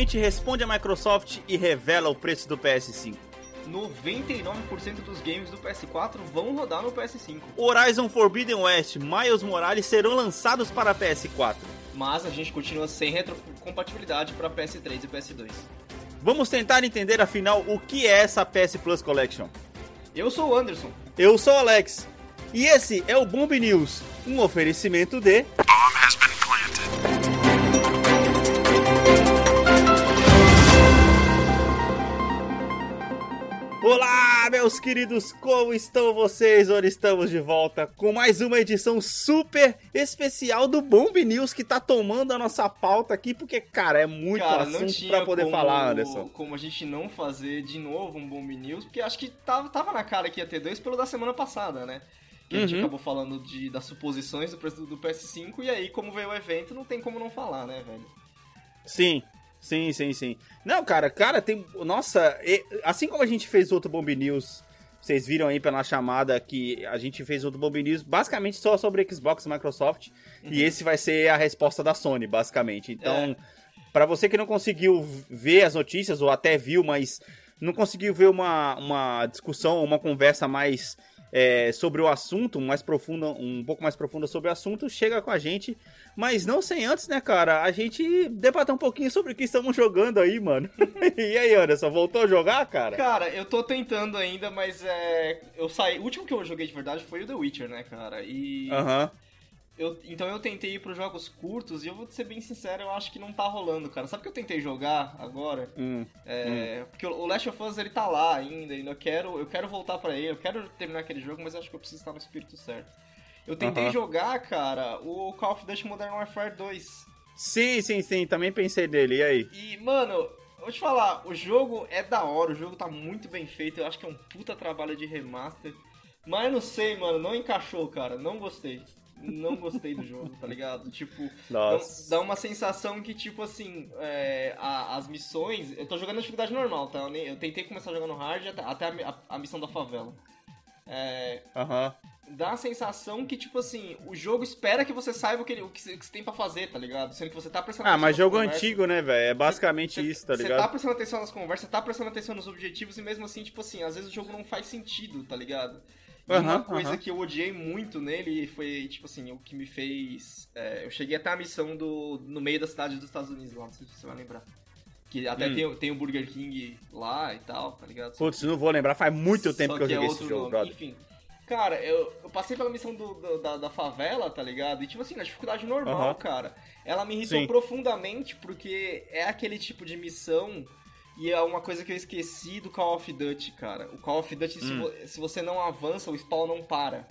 finalmente responde a Microsoft e revela o preço do PS5. 99% dos games do PS4 vão rodar no PS5. Horizon Forbidden West, Miles Morales serão lançados para PS4. Mas a gente continua sem retrocompatibilidade para PS3 e PS2. Vamos tentar entender afinal o que é essa PS Plus Collection. Eu sou o Anderson. Eu sou o Alex. E esse é o Bomb News, um oferecimento de. Olá, meus queridos, como estão vocês? Hoje estamos de volta com mais uma edição super especial do Bomb News que tá tomando a nossa pauta aqui, porque, cara, é muito Cara, assunto pra poder como, falar, Anderson. como a gente não fazer de novo um Bomb News, porque acho que tava, tava na cara que ia ter dois pelo da semana passada, né? Que a gente Uhum. acabou falando de, das suposições do preço do PS5, e aí, como veio o evento, não tem como não falar, né, velho? Sim, sim, sim, sim. Não, cara, cara, tem. Nossa, e- assim como a gente fez outro Bomb News, vocês viram aí pela chamada que a gente fez outro Bomb News basicamente só sobre Xbox e Microsoft. E esse vai ser a resposta da Sony, basicamente. Então, pra você que não conseguiu ver as notícias, ou até viu, mas não conseguiu ver uma, uma discussão, uma conversa mais. É, sobre o assunto, mais profunda, um pouco mais profunda sobre o assunto, chega com a gente mas não sem antes, né, cara, a gente debater um pouquinho sobre o que estamos jogando aí, mano. e aí, Anderson, voltou a jogar, cara? Cara, eu tô tentando ainda, mas é. Eu saí. O último que eu joguei de verdade foi o The Witcher, né, cara? E. Aham. Eu, então eu tentei ir pros jogos curtos e eu vou ser bem sincero, eu acho que não tá rolando, cara. Sabe o que eu tentei jogar agora? Hum. É, Porque o Last of Us ele tá lá ainda, e eu quero, eu quero voltar pra ele, eu quero terminar aquele jogo, mas acho que eu preciso estar no espírito certo. Eu tentei jogar, cara, o Call of Duty Modern Warfare 2. Sim, sim, sim, também pensei nele, e aí? E, mano, vou te falar, o jogo é da hora, o jogo tá muito bem feito, eu acho que é um puta trabalho de remaster. Mas não sei, mano, não encaixou, cara, não gostei. Não gostei do jogo, tá ligado? Tipo, dá, Nossa. dá uma sensação que, tipo assim, é, a- as missões. Eu tô jogando na dificuldade normal, tá? Eu, nem- eu tentei começar jogando hard até, até a, a- a missão da favela. É, Aham. dá a sensação que, tipo assim, o jogo espera que você saiba o que, ele- o que você que você tem pra fazer, tá ligado? Sendo que você tá prestando Ah, mas jogo antigo, né, velho? É basicamente Cê- isso, tá Você tá ligado? prestando atenção nas conversas, você tá prestando atenção nos objetivos e mesmo assim, tipo assim, às vezes o jogo não faz sentido, tá ligado? E uma coisa aham. que eu odiei muito nele foi, tipo assim, o que me fez. é, eu cheguei até a missão do, no meio da cidade dos Estados Unidos lá, não sei se você vai lembrar. Que até Hum. tem, o- tem o Burger King lá e tal, tá ligado? Putz, não vou lembrar, faz muito tempo Só que eu é joguei outro esse jogo, nome. brother. Enfim. Cara, eu, eu passei pela missão do, do- da, da favela, tá ligado? E tipo assim, na dificuldade normal, Aham. cara. Ela me irritou Sim. profundamente porque é aquele tipo de missão e é uma coisa que eu esqueci do Call of Duty, cara. O Call of Duty, se, Hum. vo- se você não avança, o spawn não para.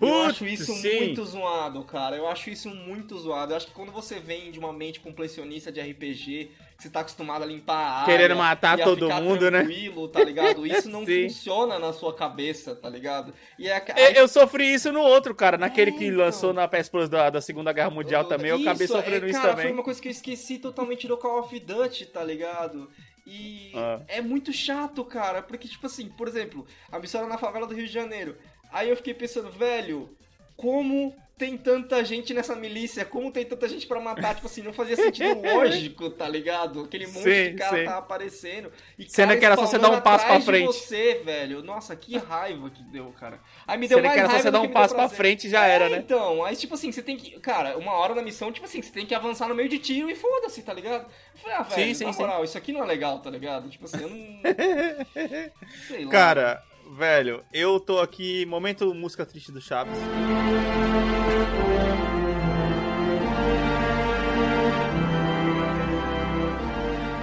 eu Putz, acho isso sim. muito zoado, cara. Eu acho isso muito zoado. Eu acho que quando você vem de uma mente completionista de RPG, você tá acostumado a limpar a área, Querendo matar todo mundo, né? tá ligado? Isso não funciona na sua cabeça, tá ligado? E é, Eu, eu sofri isso no outro, cara, naquele É, que então. lançou na PS Plus da, da Segunda Guerra Mundial também, eu acabei Isso, sofrendo é, isso cara, também. Foi uma coisa que eu esqueci totalmente do Call of Duty, tá ligado? E Ah. é muito chato, cara, porque, tipo assim, por exemplo, a missão era na favela do Rio de Janeiro. Aí eu fiquei pensando, velho, como tem tanta gente nessa milícia? Como tem tanta gente pra matar? Tipo assim, não fazia sentido lógico, tá ligado? Aquele monte Sim, de cara sim. tá aparecendo. E Sendo cara que era só você dar um passo pra frente. você, velho. Nossa, que raiva que deu, cara. Aí me deu Sendo mais que era só você dar um passo pra frente já É, era, né? Então, aí tipo assim, você tem que. Cara, uma hora na missão, tipo assim, você tem que avançar no meio de tiro e foda-se, tá ligado? Eu falei, ah, velho, Sim, na moral, isso aqui não é legal, tá ligado? Tipo assim, eu não. Sei lá. Cara, velho, eu tô aqui, momento música triste do Chaves.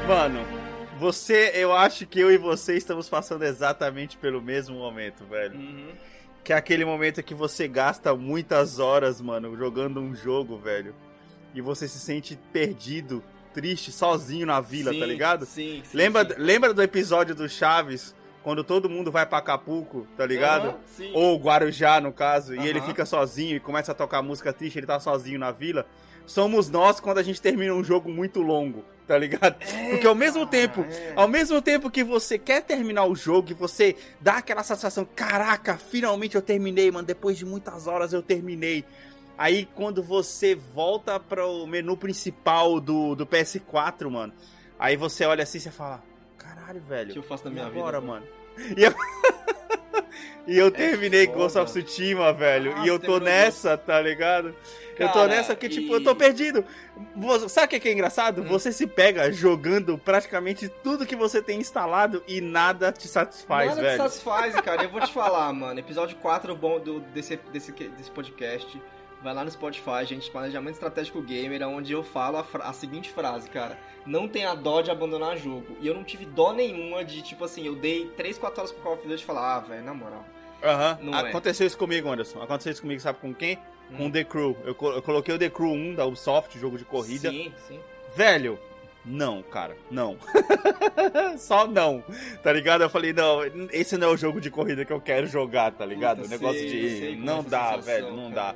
Mano, você, eu acho que eu e você estamos passando exatamente pelo mesmo momento, velho. Uhum. Que é aquele momento que você gasta muitas horas, mano, jogando um jogo, velho. E você se sente perdido, triste, sozinho na vila, Sim, tá ligado? Sim, sim. Lembra, sim. lembra do episódio do Chaves, quando todo mundo vai pra Acapulco, tá ligado? Sim. Ou Guarujá, no caso, e ele fica sozinho e começa a tocar música triste, ele tá sozinho na vila. Somos nós quando a gente termina um jogo muito longo, tá ligado? É, Porque ao mesmo tempo, é. ao mesmo tempo que você quer terminar o jogo e você dá aquela sensação, caraca, finalmente eu terminei, mano, depois de muitas horas eu terminei. Aí quando você volta pro menu principal do, do PS4, mano, aí você olha assim e você fala, caralho, velho. O que eu faço da minha e vida? agora, mano? E eu, e eu terminei É. Ghost of Tsushima, velho. Nossa, e eu tô nessa, tá ligado? eu tô Cara, nessa porque, tipo, e- eu tô perdido. Sabe o que que é engraçado? Hum. Você se pega jogando praticamente tudo que você tem instalado e nada te satisfaz, Nada velho. te satisfaz, cara. Eu vou te falar, mano. Episódio 4 bom do, desse, desse, desse podcast. Vai lá no Spotify, gente. Planejamento Estratégico Gamer, onde eu falo a, a seguinte frase, cara. Não tenha dó de abandonar jogo. E eu não tive dó nenhuma de, tipo assim, eu dei 3, 4 horas pro Call of Duty e falar, ah, velho, na moral. Aham. É. Aconteceu isso comigo, Anderson. Aconteceu isso comigo, sabe com quem? Hum. Com o The Crew. Eu, eu coloquei o The Crew 1 da Ubisoft, jogo de corrida. Sim, sim. Velho, não, cara, não. Só não, tá ligado? Eu falei, não, esse não é o jogo de corrida que eu quero jogar, tá ligado? Puta, o negócio sei, de. sei não é dá, sensação, velho, não cara. dá.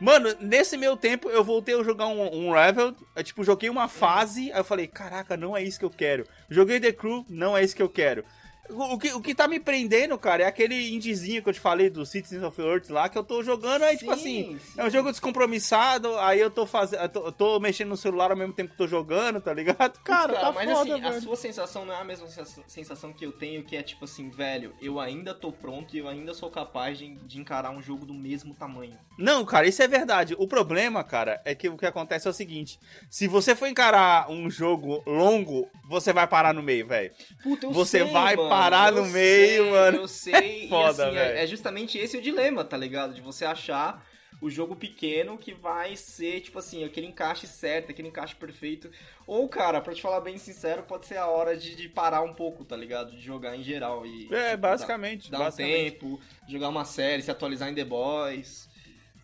Mano, nesse meu tempo eu voltei a jogar um, um Revel, eu, tipo, joguei uma fase, aí eu falei, caraca, não é isso que eu quero. Joguei The Crew, não é isso que eu quero. O, que, o que tá me prendendo, cara, é aquele indiezinho que eu te falei do Citizens of Earth lá, que eu tô jogando, aí, tipo assim, Sim, sim. é um jogo descompromissado, aí eu tô fazendo. Eu tô, tô mexendo no celular ao mesmo tempo que tô jogando, tá ligado? Cara, Cara, tá mas foda, assim, a velho. sua sensação não é a mesma sensa- sensação que eu tenho, que é tipo assim, velho, eu ainda tô pronto e eu ainda sou capaz de, de encarar um jogo do mesmo tamanho. Não, cara, isso é verdade. O problema, cara, é que o que acontece é o seguinte: se você for encarar um jogo longo, você vai parar no meio, velho. Puta, eu Você sei, vai mano, parar eu no meio, sei, mano. Eu sei, foda, e assim, é, é justamente esse o dilema, tá ligado? De você achar o jogo pequeno que vai ser, tipo assim, aquele encaixe certo, aquele encaixe perfeito. Ou, cara, pra te falar bem sincero, pode ser a hora de, de parar um pouco, tá ligado? De jogar em geral e... É, tipo, basicamente. Dar, dar um basicamente. tempo, jogar uma série, se atualizar em The Boys.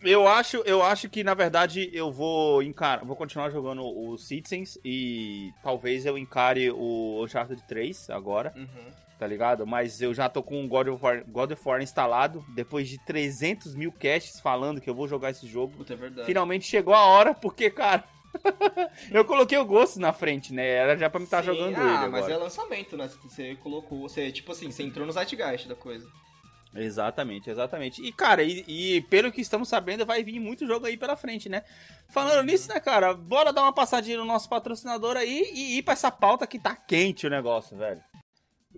Eu acho, eu acho que, na verdade, eu vou encarar. Vou continuar jogando o Citizens e talvez eu encare o Uncharted 3 agora. Uhum. tá ligado? Mas eu já tô com o God of War, God of War instalado, depois de 300 mil casts falando que eu vou jogar esse jogo. Puta, é verdade. Finalmente chegou a hora, porque, cara, eu coloquei o gosto na frente, né? Era já pra me estar Sim, jogando ah, ele mas agora. é lançamento, né? Você colocou, você, tipo assim, você entrou no Zeitgeist da coisa. Exatamente, exatamente. E, cara, e, e pelo que estamos sabendo, vai vir muito jogo aí pela frente, né? Falando nisso, né, cara, bora dar uma passadinha no nosso patrocinador aí e ir pra essa pauta que tá quente o negócio, velho.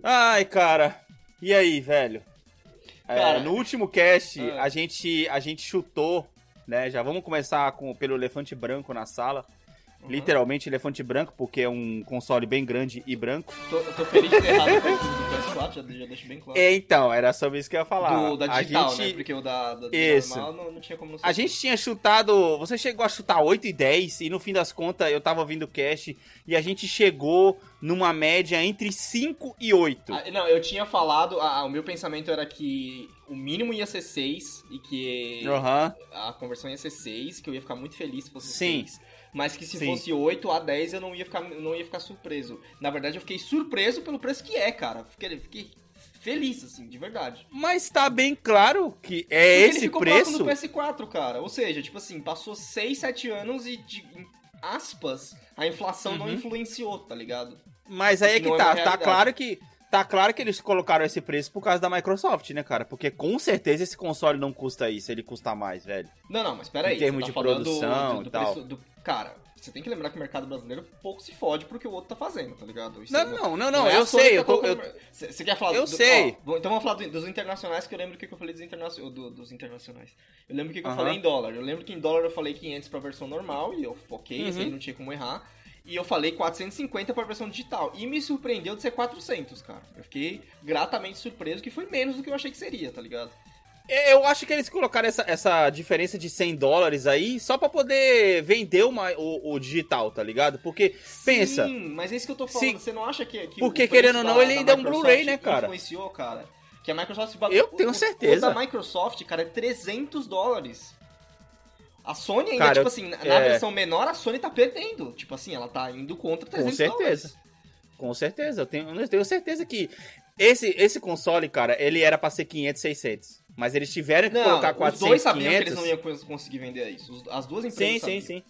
Ai, cara, e aí, velho? É, Cara, no último cast, é. a, gente, a gente chutou, né? Já vamos começar com, pelo elefante branco na sala. Uhum. Literalmente elefante branco, porque é um console bem grande e branco. Tô, eu tô feliz de ter errado com do PS4, já, já deixo bem claro. É, então, era sobre isso que eu ia falar. do, da a digital, gente... né? Porque o da, da Isso. normal não, não tinha como não. A gente tinha chutado. Você chegou a chutar 8 e 10, e no fim das contas eu tava ouvindo o cast e a gente chegou numa média entre 5 e 8. Ah, não, eu tinha falado, ah, o meu pensamento era que o mínimo ia ser 6 e que Aham. a conversão ia ser 6, que eu ia ficar muito feliz se fosse Sim. 6. Mas que se Sim. fosse 8 a 10 eu não ia, ficar, não ia ficar surpreso. Na verdade, eu fiquei surpreso pelo preço que é, cara. Fiquei, fiquei feliz, assim, de verdade. Mas tá bem claro que é Porque ele esse ficou preço. do PS4, cara. Ou seja, tipo assim, passou 6, 7 anos e, de, em aspas, a inflação não Uhum. influenciou, tá ligado? Mas aí é que Não é tá. Tá claro que. Tá claro que eles colocaram esse preço por causa da Microsoft, né, cara? Porque com certeza esse console não custa isso, ele custa mais, velho. Não, não, mas peraí. Em termos tá de produção do, e do tal. preço do... Cara, você tem que lembrar que o mercado brasileiro pouco se fode porque o outro tá fazendo, tá ligado? Não, é- não, não, não, é eu sei, tá eu tô. colocando- eu- Você quer falar Eu do- sei. ó, então vamos falar do- dos internacionais, que eu lembro o que que eu falei dos, internacio- do- dos internacionais. Eu lembro o que que eu Aham. falei em dólar. Eu lembro que em dólar eu falei 500 pra versão normal, e eu, aí Uhum. não tinha como errar. E eu falei 450 pra versão digital. E me surpreendeu de ser 400, cara. Eu fiquei gratamente surpreso que foi menos do que eu achei que seria, tá ligado? Eu acho que eles colocaram essa, essa diferença de 100 dólares aí só pra poder vender uma, o, o digital, tá ligado? Porque, pensa, Sim, mas é isso que eu tô falando. Sim. Você não acha que. que Porque, querendo ou não, ele da ainda é um Blu-ray, né, cara? Influenciou, cara. Que a Microsoft. Eu tenho o- certeza. O da Microsoft, cara, é 300 dólares. A Sony ainda, Cara, tipo assim, na é. versão menor, a Sony tá perdendo. Tipo assim, ela tá indo contra com 300 certeza. dólares. Com certeza, eu tenho, eu tenho certeza que esse, esse console, cara, ele era pra ser 500, 600. Mas eles tiveram que Não, colocar os 400, dois sabiam 500. que eles não iam cons- conseguir vender isso. Os- As duas empresas Sim, sim, sim.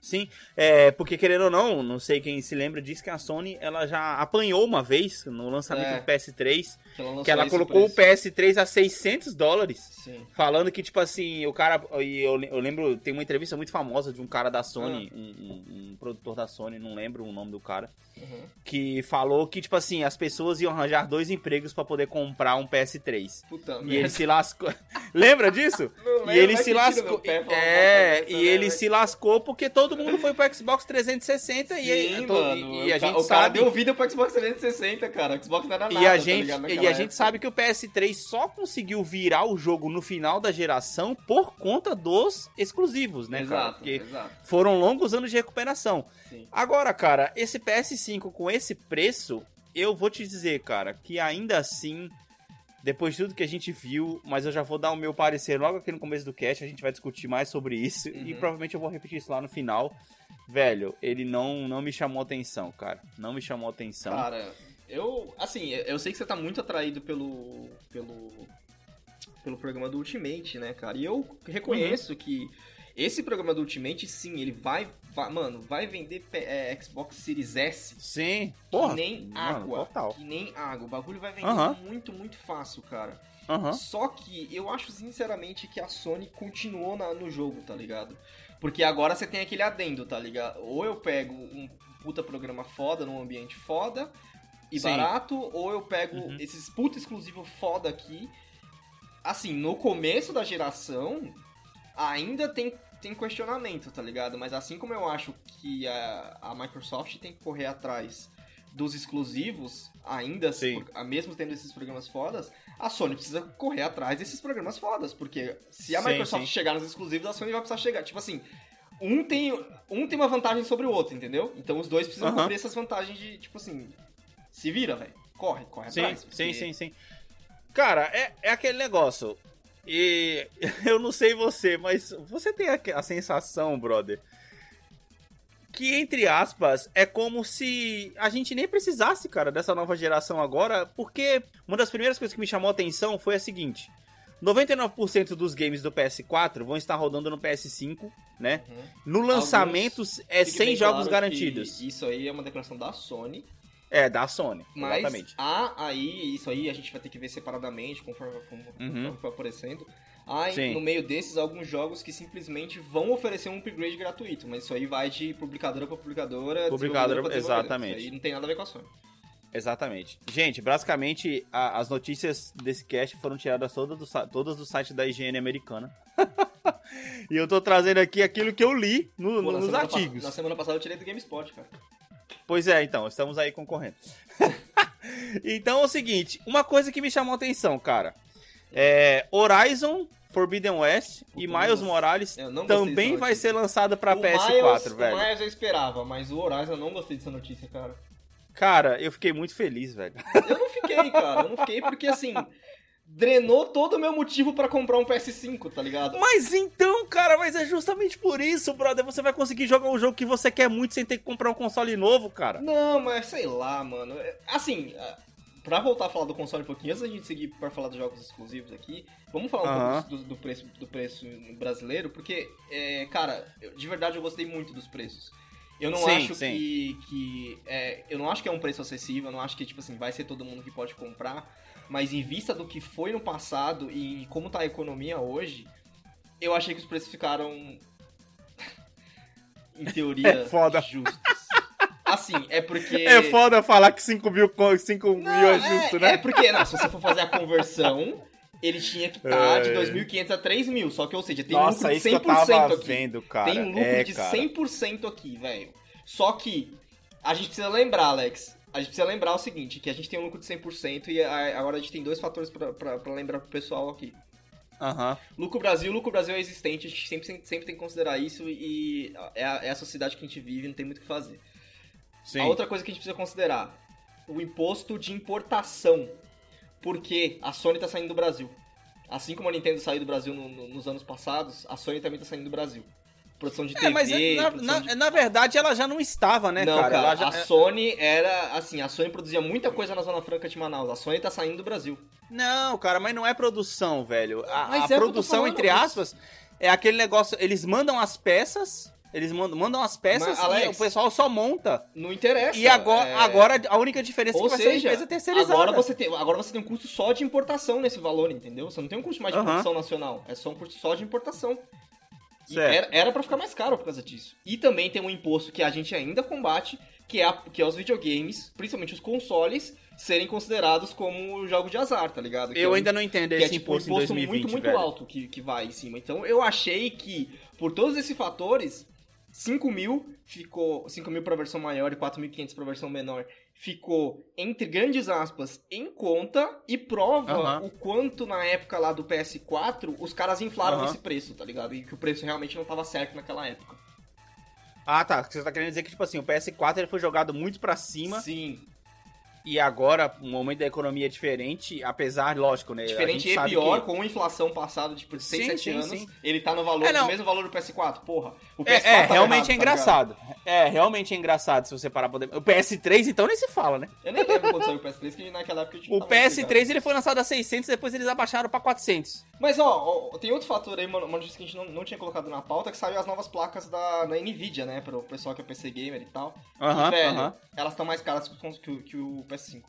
Sim, é, porque querendo ou não, não sei quem se lembra disso, que a Sony ela já apanhou uma vez no lançamento É. do PS3, Que ela, que ela colocou o preço. PS3 a 600 dólares. Sim. Falando que, tipo assim, o cara. E eu, eu lembro, tem uma entrevista muito famosa de um cara da Sony, Ah. um, um- um produtor da Sony, não lembro o nome do cara, Uhum. que falou que, tipo assim, as pessoas iam arranjar dois empregos pra poder comprar um PS3. Puta E ele merda. se lascou. Lembra disso? Não E ele se lascou. pé É, e dessa, ele né, se lascou porque todo mundo foi pro Xbox 360 e, aí- Sim, to- mano. e a o ca- gente o cara sabe. deu vida pro Xbox 360, cara. O Xbox não era nada, E a tá gente, ligado, e a gente época. sabe que o PS3 só conseguiu virar o jogo no final da geração por conta dos exclusivos, né, cara? Exato, Porque exato. foram longos anos de recuperação. Sim. Agora, cara, esse PS5 com esse preço, eu vou te dizer, cara, que ainda assim, depois de tudo que a gente viu, mas eu já vou dar o meu parecer logo aqui no começo do cast, a gente vai discutir mais sobre isso e Uhum. provavelmente eu vou repetir isso lá no final. Velho, ele não, não me chamou atenção, cara. Não me chamou atenção. Cara, eu. Assim, eu sei que você tá muito atraído pelo. pelo. pelo programa do Ultimate, né, cara? E eu reconheço Uhum. que esse programa do Ultimate, sim, ele vai. vai- mano, vai vender é, Xbox Series S Sim, que porra. nem mano, água. Total. Que nem água. O bagulho vai vender Aham. muito, muito fácil, cara. Aham. Só que eu acho sinceramente que a Sony continuou na- no jogo, tá ligado? Porque agora você tem aquele adendo, tá ligado? Ou eu pego um puta programa foda num ambiente foda e Sim. barato, ou eu pego Uhum. esses puta exclusivo foda aqui. Assim, no começo da geração, ainda tem, tem questionamento, tá ligado? Mas assim como eu acho que a, a Microsoft tem que correr atrás dos exclusivos, ainda Sim. mesmo tendo esses programas fodas, a Sony precisa correr atrás desses programas fodas, porque se a Sim, Microsoft sim. chegar nos exclusivos, a Sony vai precisar chegar. Tipo assim, um tem, um tem uma vantagem sobre o outro, entendeu? Então os dois precisam Aham. cobrir essas vantagens de, tipo assim, se vira, velho. Corre, corre Sim, atrás. sim, porque- sim, sim. Cara, é, é aquele negócio. E eu não sei você, mas você tem a, a sensação, brother, que entre aspas é como se a gente nem precisasse, cara, dessa nova geração agora, porque uma das primeiras coisas que me chamou a atenção foi a seguinte: 99% dos games do PS4 vão estar rodando no PS5, né? Uhum. No lançamento é Fique 100 bem jogos claro garantidos. Isso aí é uma declaração da Sony, É, da Sony, mas exatamente. há aí, isso aí a gente vai ter que ver separadamente, conforme, como- Uhum. conforme for aparecendo. Há Sim. no meio desses alguns jogos que simplesmente vão oferecer um upgrade gratuito, mas isso aí vai de publicadora pra publicadora, Publicadora, pra exatamente. Isso aí não tem nada a ver com a Sony. Exatamente. Gente, basicamente, a- as notícias desse cast foram tiradas todas do, todas do site da higiene americana. e eu tô trazendo aqui aquilo que eu li no- Pô, nos artigos. Na semana passada eu tirei do GameSpot, cara. Pois é, então, estamos aí concorrendo. então é o seguinte, uma coisa que me chamou a atenção, cara. É Horizon Forbidden West e Miles não- Morales também vai ser lançado pra o PS4, Miles, velho. O Miles eu esperava, mas o Horizon eu não gostei dessa notícia, cara. Cara, eu fiquei muito feliz, velho. Eu não fiquei, cara. Eu não fiquei porque, assim, drenou todo o meu motivo pra comprar um PS5, tá ligado? Mas então, cara, mas é justamente por isso, brother. Você vai conseguir jogar o jogo que você quer muito sem ter que comprar um console novo, cara. Não, mas sei lá, mano. É, Assim, é, pra voltar a falar do console um pouquinho, antes da gente seguir pra falar dos jogos exclusivos aqui, vamos falar um pouco do, do preço, do preço brasileiro, porque, é, cara, de verdade eu gostei muito dos preços. Eu não Sim, acho sim. que. que é, eu não acho que é um preço acessível, eu não acho que, tipo assim, vai ser todo mundo que pode comprar. Mas em vista do que foi no passado e como tá a economia hoje, eu achei que os preços ficaram. em teoria, É foda. justos. Assim, é porque. É foda falar que 5 mil, 5 mil Não, é justo, é, né? É porque, não, se você for fazer a conversão, ele tinha que estar de É. 2.500 a 3.000. Só que, ou seja, tem Nossa, lucro de isso que eu 100% tava aqui. vendo, cara. tem lucro é, de cara. 100% aqui, velho. Só que a gente precisa lembrar, Alex. A gente precisa lembrar o seguinte, que a gente tem um lucro de 100% e agora a gente tem dois fatores pra lembrar pro pessoal aqui. Aham. Lucro Brasil, lucro Brasil é existente, a gente sempre, sempre tem que considerar isso e é a, é a sociedade que a gente vive, não tem muito o que fazer. Sim. A outra coisa que a gente precisa considerar, o imposto de importação. Porque a Sony tá saindo do Brasil. Assim como a Nintendo saiu do Brasil no- no- nos anos passados, a Sony também tá saindo do Brasil. Produção de TV, É, mas é- na, na- de... na verdade ela já não estava, né, Não, cara? cara, já- a Sony era, assim, a Sony produzia muita coisa na Zona Franca de Manaus. A Sony tá saindo do Brasil. Não, cara, mas não é produção, velho. A, a é produção, falando, entre mas- aspas, é aquele negócio. Eles mandam as peças, Eles mandam, mandam as peças Mas, Alex, e o pessoal só monta. Não interessa. E agora, é- agora a única diferença é Ou que vai ser a empresa terceirizada. agora você, tem, agora você tem um custo só de importação nesse valor, entendeu? Você não tem um custo mais de Aham. produção nacional. É só um custo só de importação. Certo. era, pra ficar mais caro por causa disso. E também tem um imposto que a gente ainda combate, que é, a- que é os videogames, principalmente os consoles, serem considerados como jogo de azar, tá ligado? Que é Eu um- ainda não entendo é esse tipo um imposto imposto 2020, muito, muito velho. alto que, que vai em cima. Então eu achei que, por todos esses fatores, 5 mil ficou. 5 mil pra versão maior e 4.500 pra versão menor ficou, entre grandes aspas, em conta e prova o quanto na época lá do PS4 os caras inflaram esse preço, tá ligado? E que o preço realmente não tava certo naquela época. Ah, tá. Você tá querendo dizer que, tipo assim, o PS4 ele foi jogado muito pra cima Sim. E agora, o momento da economia é diferente, apesar, lógico, né? Diferente e pior, que- com inflação passada de tipo, 6, Sim, 7 sim, anos, sim. ele tá no valor, É, mesmo valor do PS4. Porra. O PS4 É, é, tava realmente errado, é tá engraçado. é, realmente é engraçado se você parar pra poder. O PS3, então, nem se fala, né? Eu nem lembro quando saiu o PS3, que naquela época eu tinha O tava muito ligado. PS3 ele foi lançado a 600, depois eles abaixaram pra 400. Mas ó, ó, tem outro fator aí, mano, uma notícia que a gente não, não tinha colocado na pauta, que saiu as novas placas da, da Nvidia, né? Pro pessoal que é PC Gamer e tal. Aham, e, velho, aham. elas estão mais caras que, que o- que o PS5.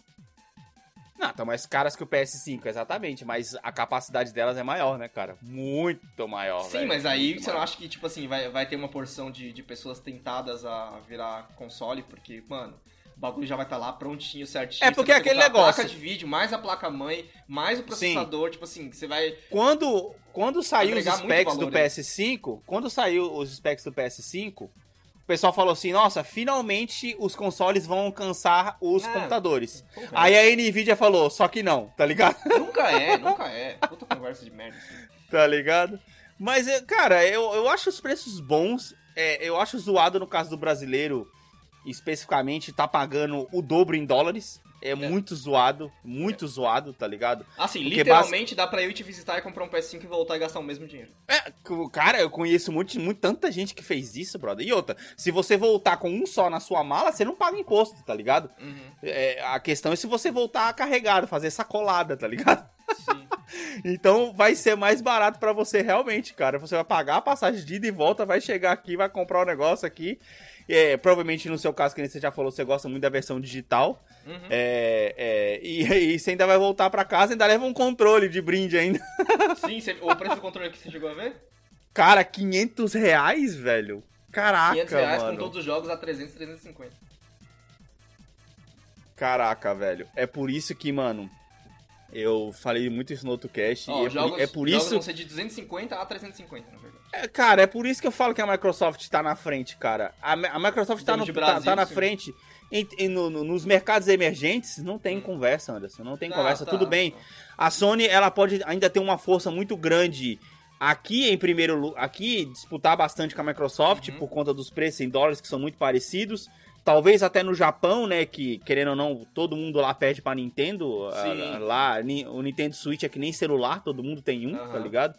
Não, estão mais caras que o PS5, exatamente. Mas a capacidade delas é maior, né, cara? Muito maior, Sim, velho. mas aí você não acha que, tipo assim, vai, vai ter uma porção de, de pessoas tentadas a virar console, porque, mano, o bagulho já vai estar lá prontinho, certinho. É porque aquele negócio- A placa de vídeo, mais a placa-mãe, mais o processador, tipo assim, você vai... Quando, quando saiu os specs do valor aí. PS5, quando saiu os specs do PS5, o pessoal falou assim, nossa, finalmente os consoles vão alcançar os É. computadores. Porra, Aí a Nvidia falou, só que não, tá ligado? Nunca é, nunca é. Puta conversa de merda. assim. tá ligado? Mas, é, cara, eu, eu acho os preços bons. É, eu acho zoado no caso do brasileiro, especificamente, tá pagando o dobro em dólares. É, muito zoado, muito zoado, tá ligado? Assim, Porque literalmente dá pra eu te visitar e comprar um PS5 e voltar e gastar o mesmo dinheiro. É, cara, eu conheço muito, muito, tanta gente que fez isso, brother. E outra, se você voltar com um só na sua mala, você não paga imposto, tá ligado? Uhum, É, a questão é se você voltar carregado, fazer sacolada, tá ligado? Sim. Então vai ser mais barato pra você realmente, cara. Você vai pagar a passagem de ida e volta, vai chegar aqui, vai comprar o negócio aqui. É, provavelmente no seu caso, que nem você já falou, você gosta muito da versão digital. Uhum. É, é, e, e você ainda vai voltar pra casa e ainda leva um controle de brinde ainda. Sim, você- o preço do controle que você chegou a ver? Cara, 500 reais, velho? Caraca, 500 reais mano. com todos os jogos a 300, 350. Caraca, velho. É por isso que, mano, eu falei muito isso no outro cast. Ó, e é, os jogos, por, é por jogos isso. vão ser de 250 a 350, na verdade. É, cara, é por isso que eu falo que a Microsoft tá na frente, cara. A, a Microsoft tá, no, de tá, Brasil, tá na frente. Em- em- no- no- nos mercados emergentes, não tem Hum. conversa, Anderson. Não tem Tá, conversa. tá, Tudo bem. tá. A Sony, ela pode ainda ter uma força muito grande aqui em primeiro lugar. Aqui, disputar bastante com a Microsoft Uhum. por conta dos preços em dólares que são muito parecidos. Talvez até no Japão, né? Que, querendo ou não, todo mundo lá perde pra Nintendo. Sim. Ah, Lá, ni- o Nintendo Switch é que nem celular, todo mundo tem um, tá Aham. ligado?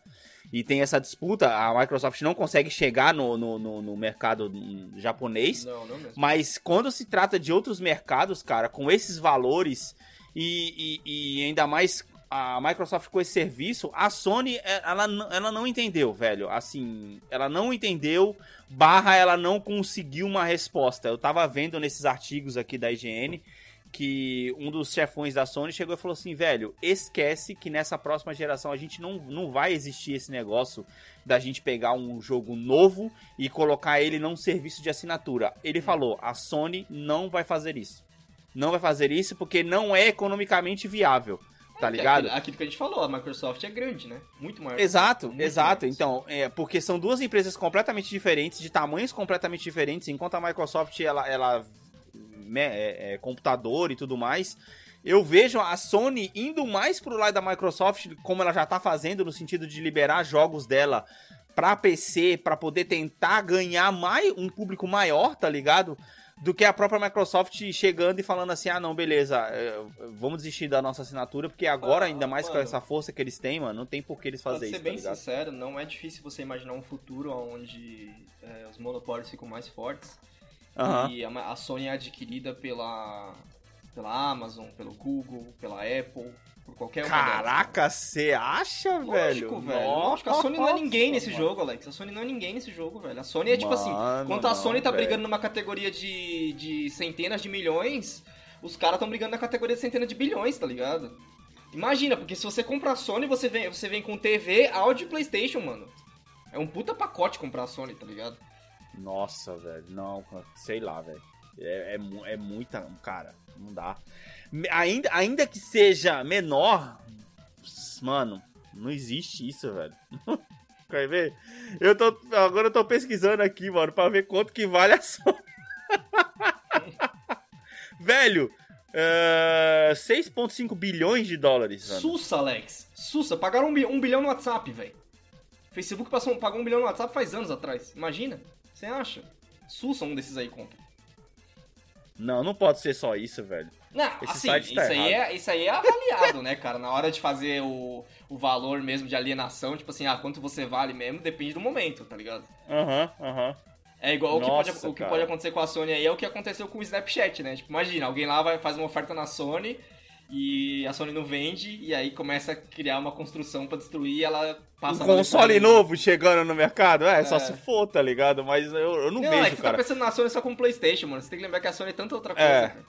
E tem essa disputa. A Microsoft não consegue chegar no, no, no- no mercado japonês. Não, não. Mas quando se trata de outros mercados, cara, com esses valores e, e- e ainda mais a Microsoft com esse serviço, a Sony, é, ela, não- ela não entendeu, velho. Assim, ela não entendeu, barra ela não conseguiu uma resposta. Eu tava vendo nesses artigos aqui da IGN que um dos chefões da Sony chegou e falou assim, velho, esquece que nessa próxima geração a gente não, não vai existir esse negócio da gente pegar um jogo novo e colocar ele num serviço de assinatura. Ele falou, a Sony não vai fazer isso. Não vai fazer isso porque não é economicamente viável, tá É, ligado? Aquilo, aquilo que a gente falou, a Microsoft é grande, né? Muito maior. Exato, Muito exato. maior. Então, é, porque são duas empresas completamente diferentes, de tamanhos completamente diferentes, enquanto a Microsoft, ela, ela né, é, é computador e tudo mais. Eu vejo a Sony indo mais pro lado da Microsoft, como ela já tá fazendo, no sentido de liberar jogos dela pra PC, pra poder tentar ganhar mais, um público maior, tá ligado? Do que a própria Microsoft chegando e falando assim: ah, não, beleza, é, vamos desistir da nossa assinatura, porque agora, Ah, ainda mais com mano. essa força que eles têm, mano, não tem por que eles Pra fazerem ser isso, tá bem ligado? sincero, não é difícil você imaginar um futuro onde é, os monopólios ficam mais fortes Aham. e a Sony é adquirida pela, pela Amazon, pelo Google, pela Apple, por qualquer uma Caraca, você acha, Lógico, velho? velho. Lógico, a Sony não é ninguém nesse jogo, Alex. A Sony não é ninguém nesse jogo, velho. A Sony é tipo assim, Mano, enquanto a não, Sony tá velho. brigando numa categoria de, de centenas de milhões, os caras estão brigando na categoria de centenas de bilhões, tá ligado? Imagina, porque se você compra a Sony, você vem, você vem com TV, áudio e Playstation, mano. É um puta pacote comprar a Sony, tá ligado? Nossa, velho. Não, sei lá, velho. É, é, é muita. Cara, não dá. Ainda, ainda que seja menor, mano, não existe isso, velho. Quer ver? Eu tô, agora eu tô pesquisando aqui, mano, pra ver quanto que vale a Sony. velho, é, 6,5 bilhões de dólares, mano. Sussa, Alex. Sussa, pagaram um, bi- um bilhão no WhatsApp, velho. Facebook passou, pagou um bilhão no WhatsApp faz anos atrás. Imagina. Você acha? Sussa um desses aí compra. Não, não pode ser só isso, velho. Não, Esse assim, site tá isso, aí errado. é, isso aí é avaliado, né, cara? Na hora de fazer o, o valor mesmo de alienação, tipo assim, ah, quanto você vale mesmo, depende do momento, tá ligado? Aham, aham. É igual o, que Nossa, pode, o que pode acontecer com a Sony aí é o que aconteceu com o Snapchat, né? Tipo, imagina, alguém lá vai fazer uma oferta na Sony e a Sony não vende, e aí começa a criar uma construção pra destruir e ela Um passa a valer console novo chegando no mercado? É, só É. se for, tá ligado? Mas eu, eu não, Não, vejo, é que você cara. tá pensando na Sony só como Playstation, mano. Você tem que lembrar que a Sony é tanta outra coisa. É. cara.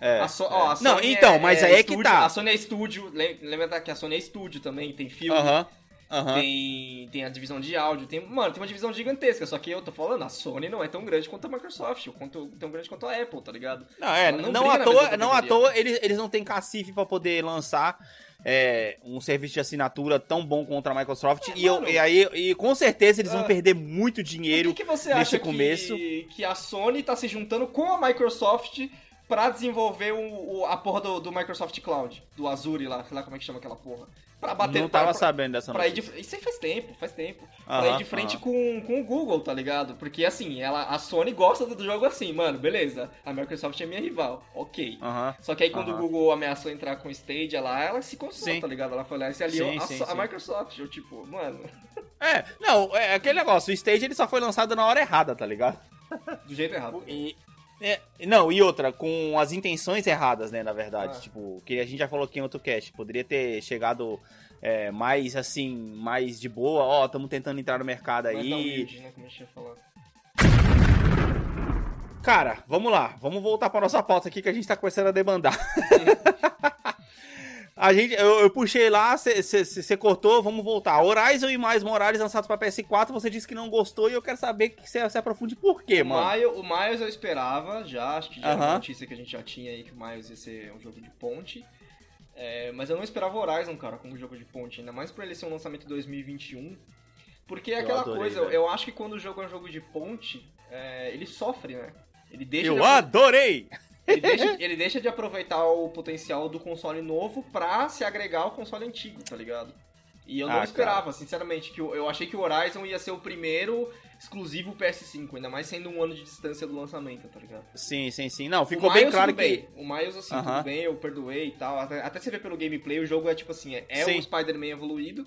É, So- é. ó, a não, então, mas aí é que tá. A Sony é estúdio, lem- lembra que a Sony é estúdio também, tem filme, Aham, aham. tem, tem a divisão de áudio, tem, mano, tem uma divisão gigantesca, só que eu tô falando, a Sony não é tão grande quanto a Microsoft, quanto, tão grande quanto a Apple, tá ligado? Não, é, Ela não, não à toa, não à toa eles, eles não têm cacife pra poder lançar é, um serviço de assinatura tão bom contra a Microsoft. É, e, eu, e aí, e com certeza eles vão Ah. perder muito dinheiro. que, que você nesse acha começo. Que, que a Sony tá se juntando com a Microsoft pra desenvolver o, o- a porra do, do Microsoft Cloud, do Azure lá, sei lá como é que chama aquela porra. Pra bater não pra- tava pra- sabendo dessa Pra de, isso aí faz tempo, faz tempo. pra Aham, ir de frente aham. com, com o Google, tá ligado? Porque assim, ela, a Sony gosta do jogo assim, mano, beleza. A Microsoft é minha rival, ok. Aham. Só que aí quando Aham. o Google ameaçou entrar com o Stadia lá, ela se consultou, Sim. tá ligado? Ela foi lá e se aliou Sim, a, sim, a sim. Microsoft. Eu tipo, mano, É, não, é aquele negócio. O Stage ele só foi lançado na hora errada, tá ligado? do jeito errado. E, é, não, e outra, com as intenções erradas, né, na verdade. Ah. Tipo, que a gente já falou aqui em outro cast. Poderia ter chegado é, mais, assim, mais de boa. Ó, estamos tentando entrar no mercado Mas aí. humilde, né? Como a gente ia falar. Cara, vamos lá. Vamos voltar pra nossa pauta aqui que a gente tá começando a demandar. a gente, eu, eu puxei lá, você cortou, vamos voltar. Horizon e mais Morales lançados pra PS4, você disse que não gostou e eu quero saber que você se aprofunde por quê, o, mano. Miles, o Miles eu esperava já, acho que já era uma Aham. notícia que a gente já tinha aí que o Miles ia ser um jogo de ponte. É, mas eu não esperava o Horizon, cara, como jogo de ponte, ainda mais pra ele ser um lançamento em 2021. Porque é aquela adorei, coisa, velho. eu acho que quando o jogo é um jogo de ponte, é, ele sofre, né? Ele deixa, Eu de, adorei! Ele, deixa, ele deixa de aproveitar o potencial do console novo pra se agregar ao console antigo, tá ligado? E eu não Ah, esperava, sinceramente, que eu, eu achei que o Horizon ia ser o primeiro exclusivo PS5, ainda mais sendo um ano de distância do lançamento, tá ligado? Sim, sim, sim. Não, ficou bem claro que. bem. O Miles, assim, Aham. tudo bem, eu perdoei e tal. Até, até você ver pelo gameplay, o jogo é tipo assim, é, é o Spider-Man evoluído.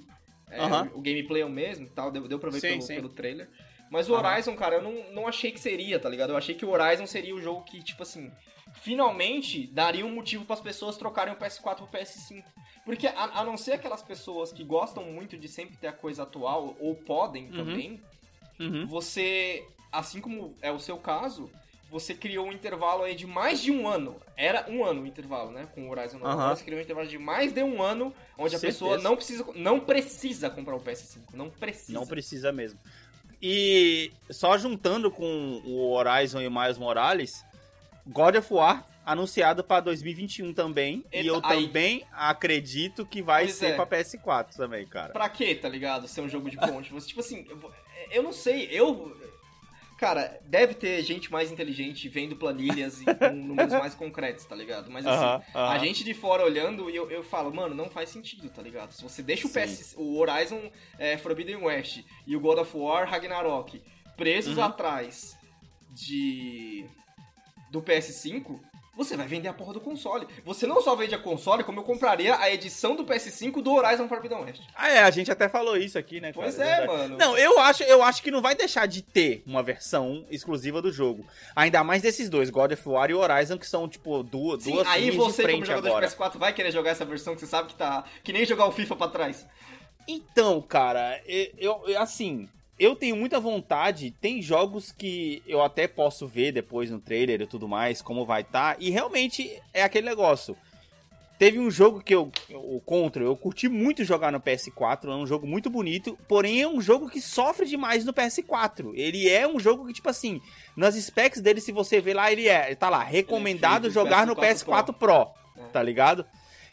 É, Aham. o, o gameplay é o mesmo e tal, deu, deu pra ver Sim, pelo, sim. pelo trailer. Mas o. Horizon, cara, eu não, não achei que seria, tá ligado? Eu achei que o Horizon seria o jogo que, tipo assim, finalmente daria um motivo para as pessoas trocarem o PS4 pro PS5. Porque a, a não ser aquelas pessoas que gostam muito de sempre ter a coisa atual, ou podem também, Uhum. você, assim como é o seu caso, você criou um intervalo aí de mais de um ano. Era um ano o intervalo, né? Com o Horizon novo. Aham. Agora Você criou um intervalo de mais de um ano, onde a Certeza. pessoa não precisa, não precisa comprar o PS5. Não precisa. Não precisa mesmo. E só juntando com o Horizon e o Miles Morales, God of War anunciado pra 2021 também. e eu aí- também acredito que vai Pois ser é. pra PS4 também, cara. Pra quê, tá ligado? Ser um jogo de ponte. Você, tipo assim, eu, vou- eu não sei, eu. Cara, deve ter gente mais inteligente vendo planilhas e com números mais concretos, tá ligado? Mas assim, Aham, aham. a gente de fora olhando, eu, eu falo, mano, não faz sentido, tá ligado? Se você deixa o. PS, o Horizon é, Forbidden West e o God of War Ragnarok presos Uhum. atrás de do PS5, você vai vender a porra do console. Você não só vende a console, como eu compraria a edição do PS5 do Horizon Forbidden West. Ah, é, a gente até falou isso aqui, né? Pois é, mano. Não, eu acho, eu acho que não vai deixar de ter uma versão exclusiva do jogo. Ainda mais desses dois, God of War e Horizon, que são, tipo, duas, Sim, duas aí você, como frente jogador agora. de PS4, vai querer jogar essa versão que você sabe que tá. Que nem jogar o FIFA pra trás. Então, cara, eu, eu- assim, eu tenho muita vontade. Tem jogos que eu até posso ver depois no trailer e tudo mais, como vai estar. e realmente é aquele negócio. Teve um jogo que eu, o Contra, eu curti muito jogar no PS4, é um jogo muito bonito, porém é um jogo que sofre demais no PS4. Ele é um jogo que, tipo assim, nas specs dele, se você ver lá, ele é, tá lá, recomendado no jogar no PS4 PS4 Pro, É. tá ligado?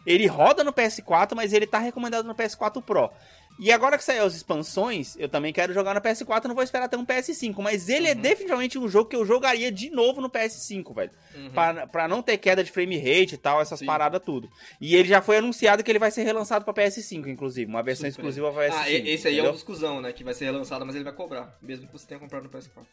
Ele roda no PS4, mas ele tá recomendado no PS4 Pro. E agora que saiu as expansões, eu também quero jogar no PS4, não vou esperar ter um PS5. Mas ele é Uhum. definitivamente um jogo que eu jogaria de novo no PS5, velho. Uhum. Pra, pra não ter queda de frame rate e tal, essas Sim. paradas tudo. E ele já foi anunciado que ele vai ser relançado pra PS5, inclusive. Uma versão Surpresa. exclusiva pra PS5. Ah, esse aí é um entendeu? dos cuzão, né? Que vai ser relançado, mas ele vai cobrar. Mesmo que você tenha comprado no PS4.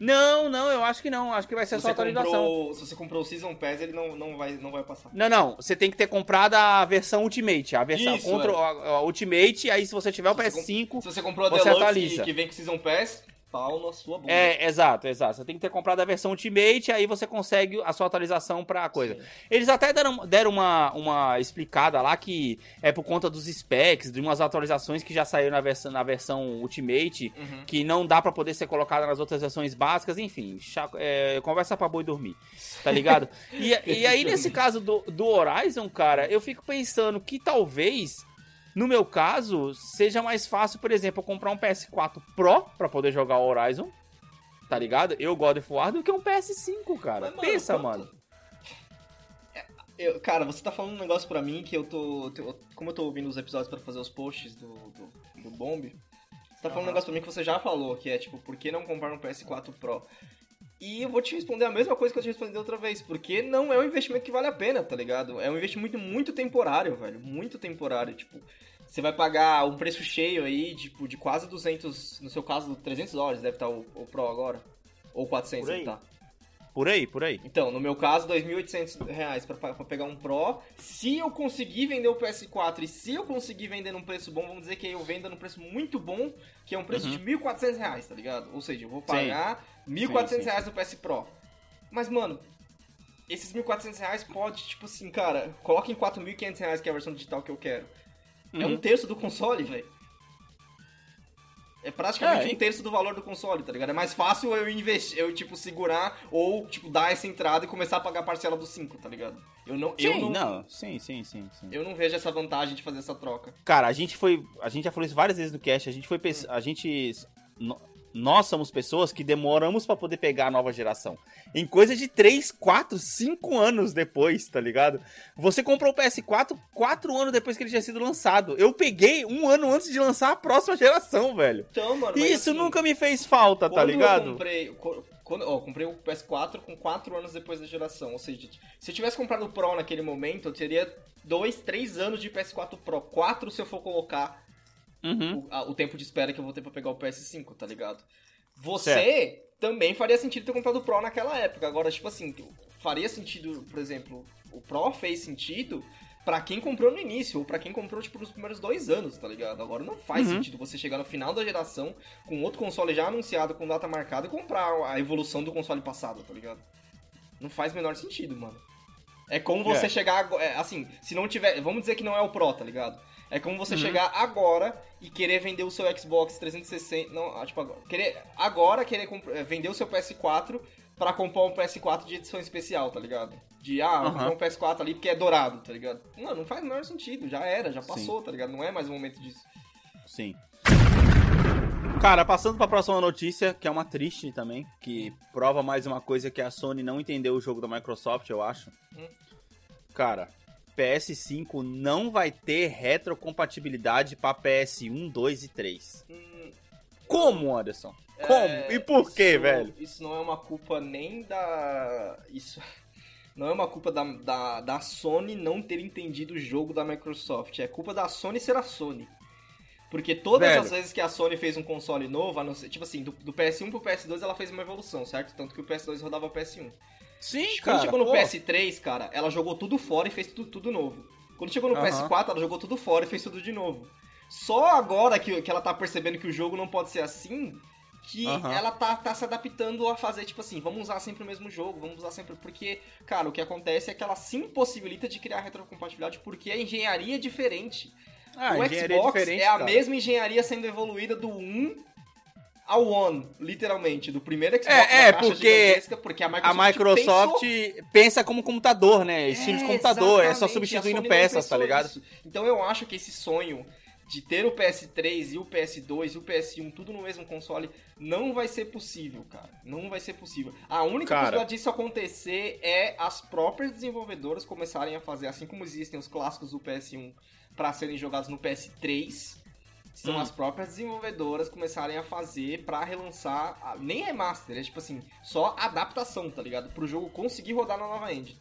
Não, não, eu acho que não. Acho que vai ser Se só atualização. se você comprou o Season Pass, ele não, não, vai, não vai passar. Não, não. Você tem que ter comprado a versão Ultimate. A versão Isso, contra é. a, a Ultimate. Aí, se você tiver o Se você PS5. Se você comprou a Você Deluxe atualiza. que, que vem com Season Pass, pau na sua bunda. É, exato, exato. Você tem que ter comprado a versão Ultimate, aí você consegue a sua atualização pra coisa. Sim. Eles até deram, deram uma, uma explicada lá que é por conta dos specs, de umas atualizações que já saíram na versão, na versão Ultimate, Uhum. que não dá pra poder ser colocada nas outras versões básicas, enfim, cha- é, conversa pra boi dormir, tá ligado? E, e aí, nesse caso do, do Horizon, cara, eu fico pensando que talvez, no meu caso, seja mais fácil, por exemplo, eu comprar um PS4 Pro pra poder jogar o Horizon, tá ligado? Eu God of War do que um PS5, cara. Mas, mano, Pensa, quanto- mano. Eu- cara, você tá falando um negócio pra mim que eu tô. eu- como eu tô ouvindo os episódios pra fazer os posts do, do, do Bomb, você tá falando um Aham. negócio pra mim que você já falou, que é tipo, por que não comprar um PS4 Pro? E eu vou te responder a mesma coisa que eu te respondi outra vez, porque não é um investimento que vale a pena, tá ligado? É um investimento muito temporário, velho, muito temporário, tipo, você vai pagar um preço cheio aí, tipo, de quase 200, no seu caso, 300 dólares deve estar o, o Pro agora, ou 400 Por aí. deve tá. Por aí, por aí. Então, no meu caso, 2.800 reais pra, pra pegar um Pro. Se eu conseguir vender o PS4 e se eu conseguir vender num preço bom, vamos dizer que eu venda num preço muito bom, que é um preço Uhum. de 1.400 reais, tá ligado? Ou seja, eu vou pagar R$ Sim, 1.400 sim, reais no PS Pro. Mas, mano, esses 1.400 reais pode, tipo assim, cara, coloca em 4.500 reais, que é a versão digital que eu quero. É um Uhum. terço do console, velho. É praticamente É, um terço do valor do console, tá ligado? É mais fácil eu investir, eu, tipo, segurar ou, tipo, dar essa entrada e começar a pagar a parcela dos 5, tá ligado? Eu não, eu Sim, não, não, sim, sim, sim, sim. eu não vejo essa vantagem de fazer essa troca. Cara, a gente foi. A gente já falou isso várias vezes no cast. A gente foi. A gente. Nós somos pessoas que demoramos pra poder pegar a nova geração. Em coisa de 3, 4, 5 anos depois, tá ligado? Você comprou o PS4 4 anos depois que ele tinha sido lançado. Eu peguei um ano antes de lançar a próxima geração, velho. Então, mano, E isso assim, nunca me fez falta, tá ligado? Eu comprei, co- quando, ó, eu comprei o PS4 com 4 anos depois da geração. Ou seja, se eu tivesse comprado o Pro naquele momento, eu teria 2, 3 anos de PS4 Pro. 4 se eu for colocar Uhum. o, a- o tempo de espera que eu vou ter pra pegar o PS5, tá ligado? Você também faria sentido ter comprado o Pro naquela época. Agora, tipo assim, faria sentido, por exemplo, o Pro fez sentido pra quem comprou no início, ou pra quem comprou, tipo, nos primeiros dois anos, tá ligado? Agora não faz Uhum. sentido você chegar no final da geração com outro console já anunciado, com data marcada, e comprar a evolução do console passado, tá ligado? Não faz o menor sentido, mano. É como você É. chegar é, assim, se não tiver. Vamos dizer que não é o Pro, tá ligado? É como você Uhum. chegar agora e querer vender o seu Xbox 360. Não, ah, tipo, agora. Querer, agora querer eh, vender o seu PS4 pra comprar um PS4 de edição especial, tá ligado? De, ah, Aham. comprar um PS4 ali porque é dourado, tá ligado? Não, não faz o menor sentido. Já era, já Sim. passou, tá ligado? Não é mais o momento disso. Sim. Cara, passando pra próxima notícia, que é uma triste também, que prova mais uma coisa que a Sony não entendeu o jogo da Microsoft, eu acho. Hum. Cara, PS5 não vai ter retrocompatibilidade pra PS1, 2 e 3. Hum, Como, Anderson? Como? É, e por quê, isso- velho? Isso não é uma culpa nem da. Isso. Não é uma culpa da, da, da Sony não ter entendido o jogo da Microsoft. É culpa da Sony ser a Sony. Porque todas Velho. as vezes que a Sony fez um console novo, tipo assim, do, do PS1 pro PS2 ela fez uma evolução, certo? Tanto que o PS2 rodava o PS1. Sim, Quando cara. chegou no pô. PS3, cara, ela jogou tudo fora e fez tudo, tudo novo. Quando chegou no Aham. PS4, ela jogou tudo fora e fez tudo de novo. Só agora que, que ela tá percebendo que o jogo não pode ser assim, que ela tá, tá se adaptando a fazer, tipo assim, vamos usar sempre o mesmo jogo, vamos usar sempre. Porque, cara, o que acontece é que ela se impossibilita de criar retrocompatibilidade porque a engenharia é diferente. Ah, o engenharia Xbox diferente, é a mesma engenharia sendo evoluída do 1 ao One, literalmente. Do primeiro Xbox É, é, porque porque a A Microsoft, Microsoft pensou- pensa como computador, né? Estilo de É, computador, é só substituindo peças, tá ligado? nisso. Então eu acho que esse sonho de ter o PS3 e o PS2 e o PS1 tudo no mesmo console não vai ser possível, cara. Não vai ser possível. A única Cara. possibilidade disso acontecer é as próprias desenvolvedoras começarem a fazer, assim como existem os clássicos do PS1 para serem jogados no PS3. São Hum. as próprias desenvolvedoras começarem a fazer pra relançar, a- nem remaster, é tipo assim, só adaptação, tá ligado? Pro jogo conseguir rodar na nova engine.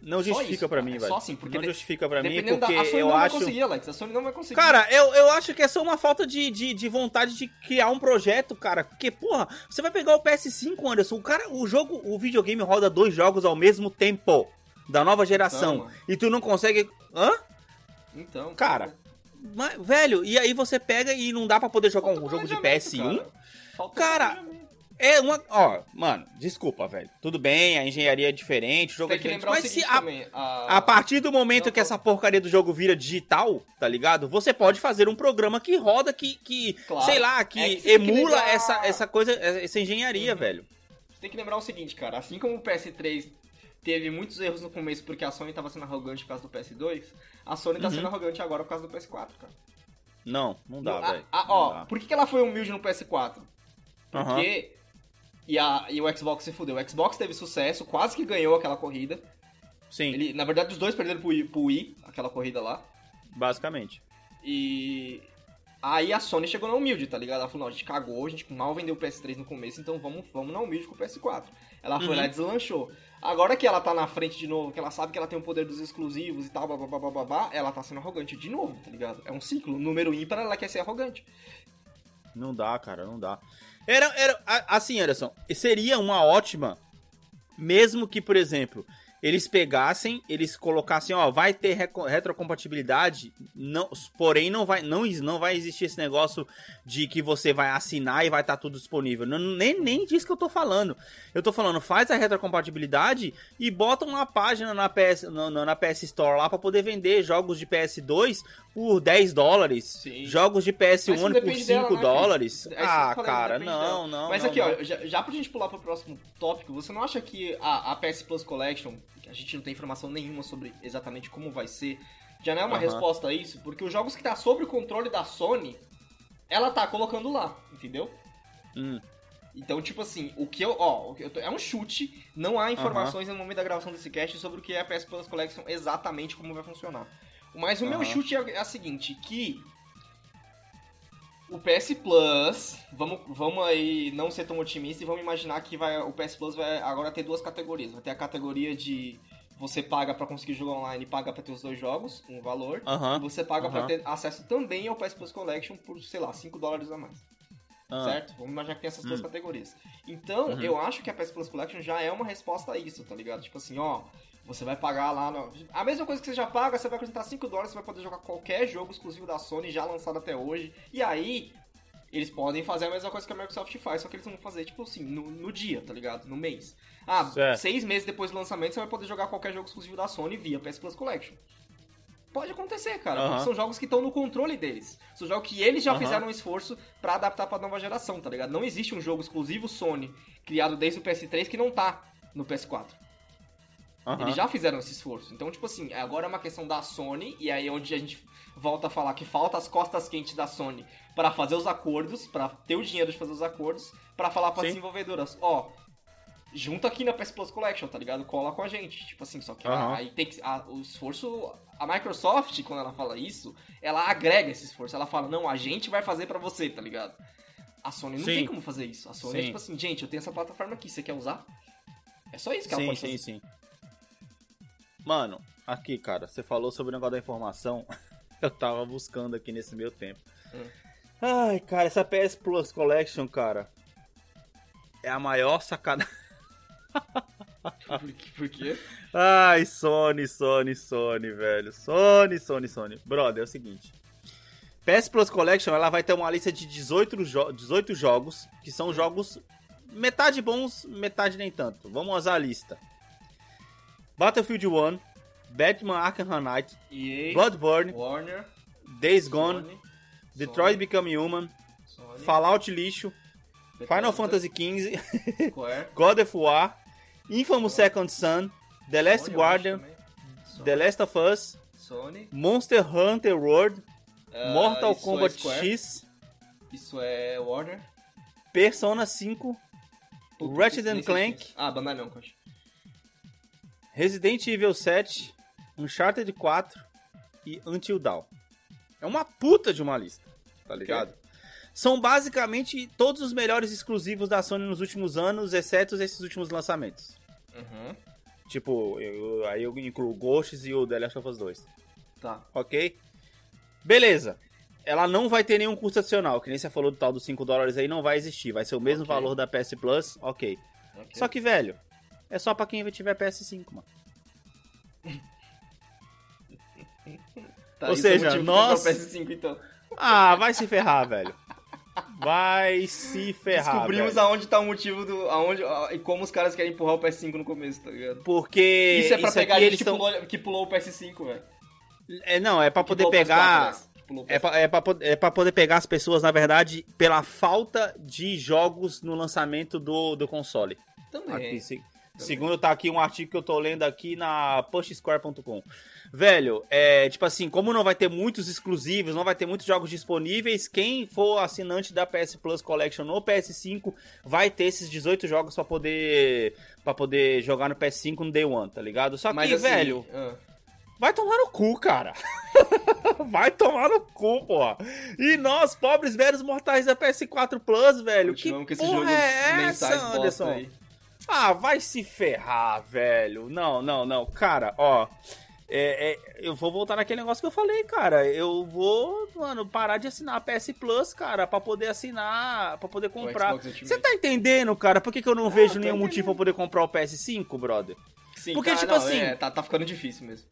Não justifica cara, mim, é velho. só assim, porque não de- justifica pra mim, porque da, a Sony eu não acho... vai conseguir, Alex. A Sony não vai conseguir. Cara, eu, eu acho que é só uma falta de, de, de vontade de criar um projeto, cara. Porque, porra, você vai pegar o PS5, Anderson, o cara, o jogo, o videogame roda dois jogos ao mesmo tempo. Da nova geração. Então, e tu não consegue. Hã? então, Cara, Mas, velho, e aí você pega e não dá pra poder jogar falta um jogo de planejamento, PS1? Cara, Cara. É uma. Ó, mano, desculpa, velho. Tudo bem, a engenharia é diferente, o jogo tem é diferente. Mas se a, também. A... a partir do momento Não, que essa porcaria do jogo vira digital, tá ligado? Você pode fazer um programa que roda, que, que Claro. sei lá, que, É que tem que emula lembrar- essa, essa coisa, essa engenharia, Uhum. velho. Tem que lembrar o seguinte, cara. Assim como o PS3 teve muitos erros no começo porque a Sony tava sendo arrogante por causa do PS2, a Sony tá Uhum. sendo arrogante agora por causa do PS4, cara. Não, não dá, velho. ó, dá. por que, que ela foi humilde no PS4? Aham. Porque. E, a, e o Xbox se fudeu. O Xbox teve sucesso, quase que ganhou aquela corrida. Sim, Ele, na verdade, os dois perderam pro Wii, pro Wii aquela corrida lá. basicamente. E. Aí a Sony chegou na humilde, tá ligado? Ela falou, não, a gente cagou, a gente mal vendeu o PS3 no começo, então vamos, vamos na humilde com o PS4. Ela foi Uhum. lá e deslanchou. Agora que ela tá na frente de novo, que ela sabe que ela tem o poder dos exclusivos e tal, babá, ela tá sendo arrogante de novo, tá ligado? É um ciclo. Número ímpar, ela quer ser arrogante. Não dá, cara, não dá. Era, era assim, Anderson, seria uma ótima, mesmo que, por exemplo, eles pegassem, eles colocassem, ó, vai ter retrocompatibilidade, não, porém não vai, não, não vai existir esse negócio de que você vai assinar e vai estar tudo disponível. Não, nem, nem disso que eu tô falando. Eu tô falando, faz a retrocompatibilidade e bota uma página na PS, no- na PS Store lá pra poder vender jogos de PS2 por 10 dólares, Sim. jogos de Mas isso PS1 por depende 5 dela, né, dólares. É eu ah, cara, não, dela. não. Mas não, aqui, não. ó, já, já pra gente pular pro próximo tópico, você não acha que a, a PS Plus Collection, que a gente não tem informação nenhuma sobre exatamente como vai ser, já não é uma resposta a isso? Porque os jogos que tá sob o controle da Sony, ela tá colocando lá, entendeu? Hum, Então, tipo assim, o que eu. Ó, eu tô- é um chute, não há informações no momento da gravação desse cast sobre o que é a PS Plus Collection exatamente como vai funcionar. Mas o meu Aham. chute é, é a seguinte, que o PS Plus, vamos, vamos aí não ser tão otimista e vamos imaginar que vai, o PS Plus vai agora ter duas categorias. Vai ter a categoria de você paga pra conseguir jogar online e paga pra ter os dois jogos, um valor. Aham. E você paga pra aham. ter acesso também ao PS Plus Collection por, sei lá, 5 dólares a mais ah, certo? Vamos imaginar que tem essas duas Hum. categorias. Então, Uhum. eu acho que a PS Plus Collection já é uma resposta a isso, tá ligado? Tipo assim, ó, você vai pagar lá. No... A mesma coisa que você já paga, você vai acrescentar 5 dólares, você vai poder jogar qualquer jogo exclusivo da Sony já lançado até hoje. E aí, eles podem fazer a mesma coisa que a Microsoft faz, só que eles vão fazer, tipo assim, no, no dia, tá ligado? No mês. Ah, Certo. seis meses depois do lançamento, você vai poder jogar qualquer jogo exclusivo da Sony via PS Plus Collection. Pode acontecer, cara. Porque São jogos que estão no controle deles. São jogos que eles já fizeram um esforço pra adaptar pra nova geração, tá ligado? Não existe um jogo exclusivo Sony criado desde o PS3 que não tá no PS4. Aham. Eles já fizeram esse esforço. Então, tipo assim, agora é uma questão da Sony, e aí é onde a gente volta a falar que falta as costas quentes da Sony pra fazer os acordos, pra ter o dinheiro de fazer os acordos, pra falar para Sim. desenvolvedoras, ó, junta aqui na PS Plus Collection, tá ligado? Cola com a gente. Tipo assim, só que Aham. aí tem que. a- o esforço. A Microsoft, quando ela fala isso, ela agrega esse esforço. Ela fala, não, a gente vai fazer pra você, tá ligado? A Sony não Sim. tem como fazer isso. A Sony é Sim. tipo assim, gente, eu tenho essa plataforma aqui, você quer usar? É só isso que ela Sim, pode sim, fazer. sim. Mano, aqui, cara, você falou sobre o negócio da informação. Eu tava buscando aqui nesse meio tempo. Hum. Ai, cara, essa PS Plus Collection, cara, é a maior sacanagem. Por quê? Ai, Sony, Sony, Sony, velho. Sony, Sony, Sony. Brother, é o seguinte. PS Plus Collection, ela vai ter uma lista de 18, jo 18 jogos, que são jogos metade bons, metade nem tanto. Vamos usar a lista. Battlefield 1, Batman Arkham Knight, EA, Bloodborne, Warner, Days Gone, Sony, Detroit Become Human, Sony, Fallout Lixo, Final Fantasy XV, God of War, Infamous Second Son, The Last Sony, Guardian. Sony, The Last of Us, Sony, Monster Hunter World, ah, Mortal é Kombat Square, X, Isso é Warner. Persona 5, Puta, Ratchet Clank. Ah, Bandai não, Coach. Resident Evil 7, Uncharted 4 e Until Dawn. É uma puta de uma lista, tá ligado? São basicamente todos os melhores exclusivos da Sony nos últimos anos, exceto esses últimos lançamentos. Uhum. Tipo, eu- aí eu incluo o Ghosts e o The Last of Us 2. Tá. ok? Beleza. Ela não vai ter nenhum custo adicional, que nem você falou do tal dos 5 dólares aí, não vai existir. Vai ser o mesmo Ok. valor da PS Plus, ok. ok. Só que, velho, é só pra quem tiver PS5, mano. Tá, ou isso é seja, pra nós- comprar o PS5 então. Ah, vai se ferrar, velho. Vai se ferrar. Descobrimos velho. aonde tá o motivo do. Aonde, a- e como os caras querem empurrar o PS5 no começo, tá ligado? Porque. Isso é pra pegar a gente eles que, tão... pulou, que pulou o PS5, velho. É, não, é pra Que poder pulou o PS4, pegar. o É pra, é, pra, é pra poder pegar as pessoas, na verdade, pela falta de jogos no lançamento do, do console. Também. Aqui, se- segundo tá aqui um artigo que eu tô lendo aqui na pushsquare.com. Velho, é tipo assim, como não vai ter muitos exclusivos, não vai ter muitos jogos disponíveis, quem for assinante da PS Plus Collection no PS5 vai ter esses 18 jogos pra poder para poder jogar no PS5 no Day One, tá ligado? Só que, Mas assim, velho, ah, vai tomar no cu, cara. vai tomar no cu, pô. E nós, pobres velhos mortais da PS4 Plus, velho, que com esses porra jogos é essa, Anderson? aí. Ah, vai se ferrar, velho. Não, não, não. Cara, ó. é- é, eu vou voltar naquele negócio que eu falei, cara. Eu vou, mano, parar de assinar a PS Plus, cara, pra poder assinar, pra poder comprar. Você tá entendendo, cara? Por que, que eu não Ah, vejo nenhum entendendo. motivo pra poder comprar o PS5, brother? Sim, Porque, tá, tipo não, assim- é, tá, tá ficando difícil mesmo.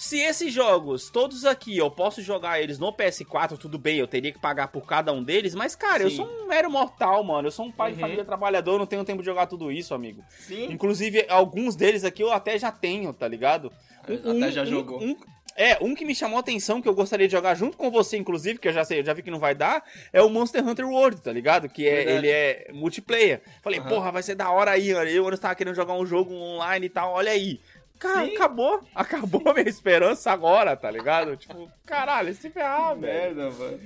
Se esses jogos, todos aqui, eu posso jogar eles no PS4, tudo bem, eu teria que pagar por cada um deles, mas, cara, eu Sim. sou um mero mortal, mano. Eu sou um pai de Uhum. família trabalhador, eu não tenho tempo de jogar tudo isso, amigo. Sim. Inclusive, alguns deles aqui eu até já tenho, tá ligado? Até já jogou. um- é, um que me chamou a atenção, que eu gostaria de jogar junto com você, inclusive, que eu já sei, eu já vi que não vai dar, é o Monster Hunter World, tá ligado? Que é, Verdade. ele é multiplayer. Falei, Aham. porra, vai ser da hora aí, mano. Eu eu tava querendo jogar um jogo online e tal, olha aí. Cara, Sim. acabou. Acabou a minha esperança agora, tá ligado? Tipo, caralho, se ferrar, velho. Merda, mano.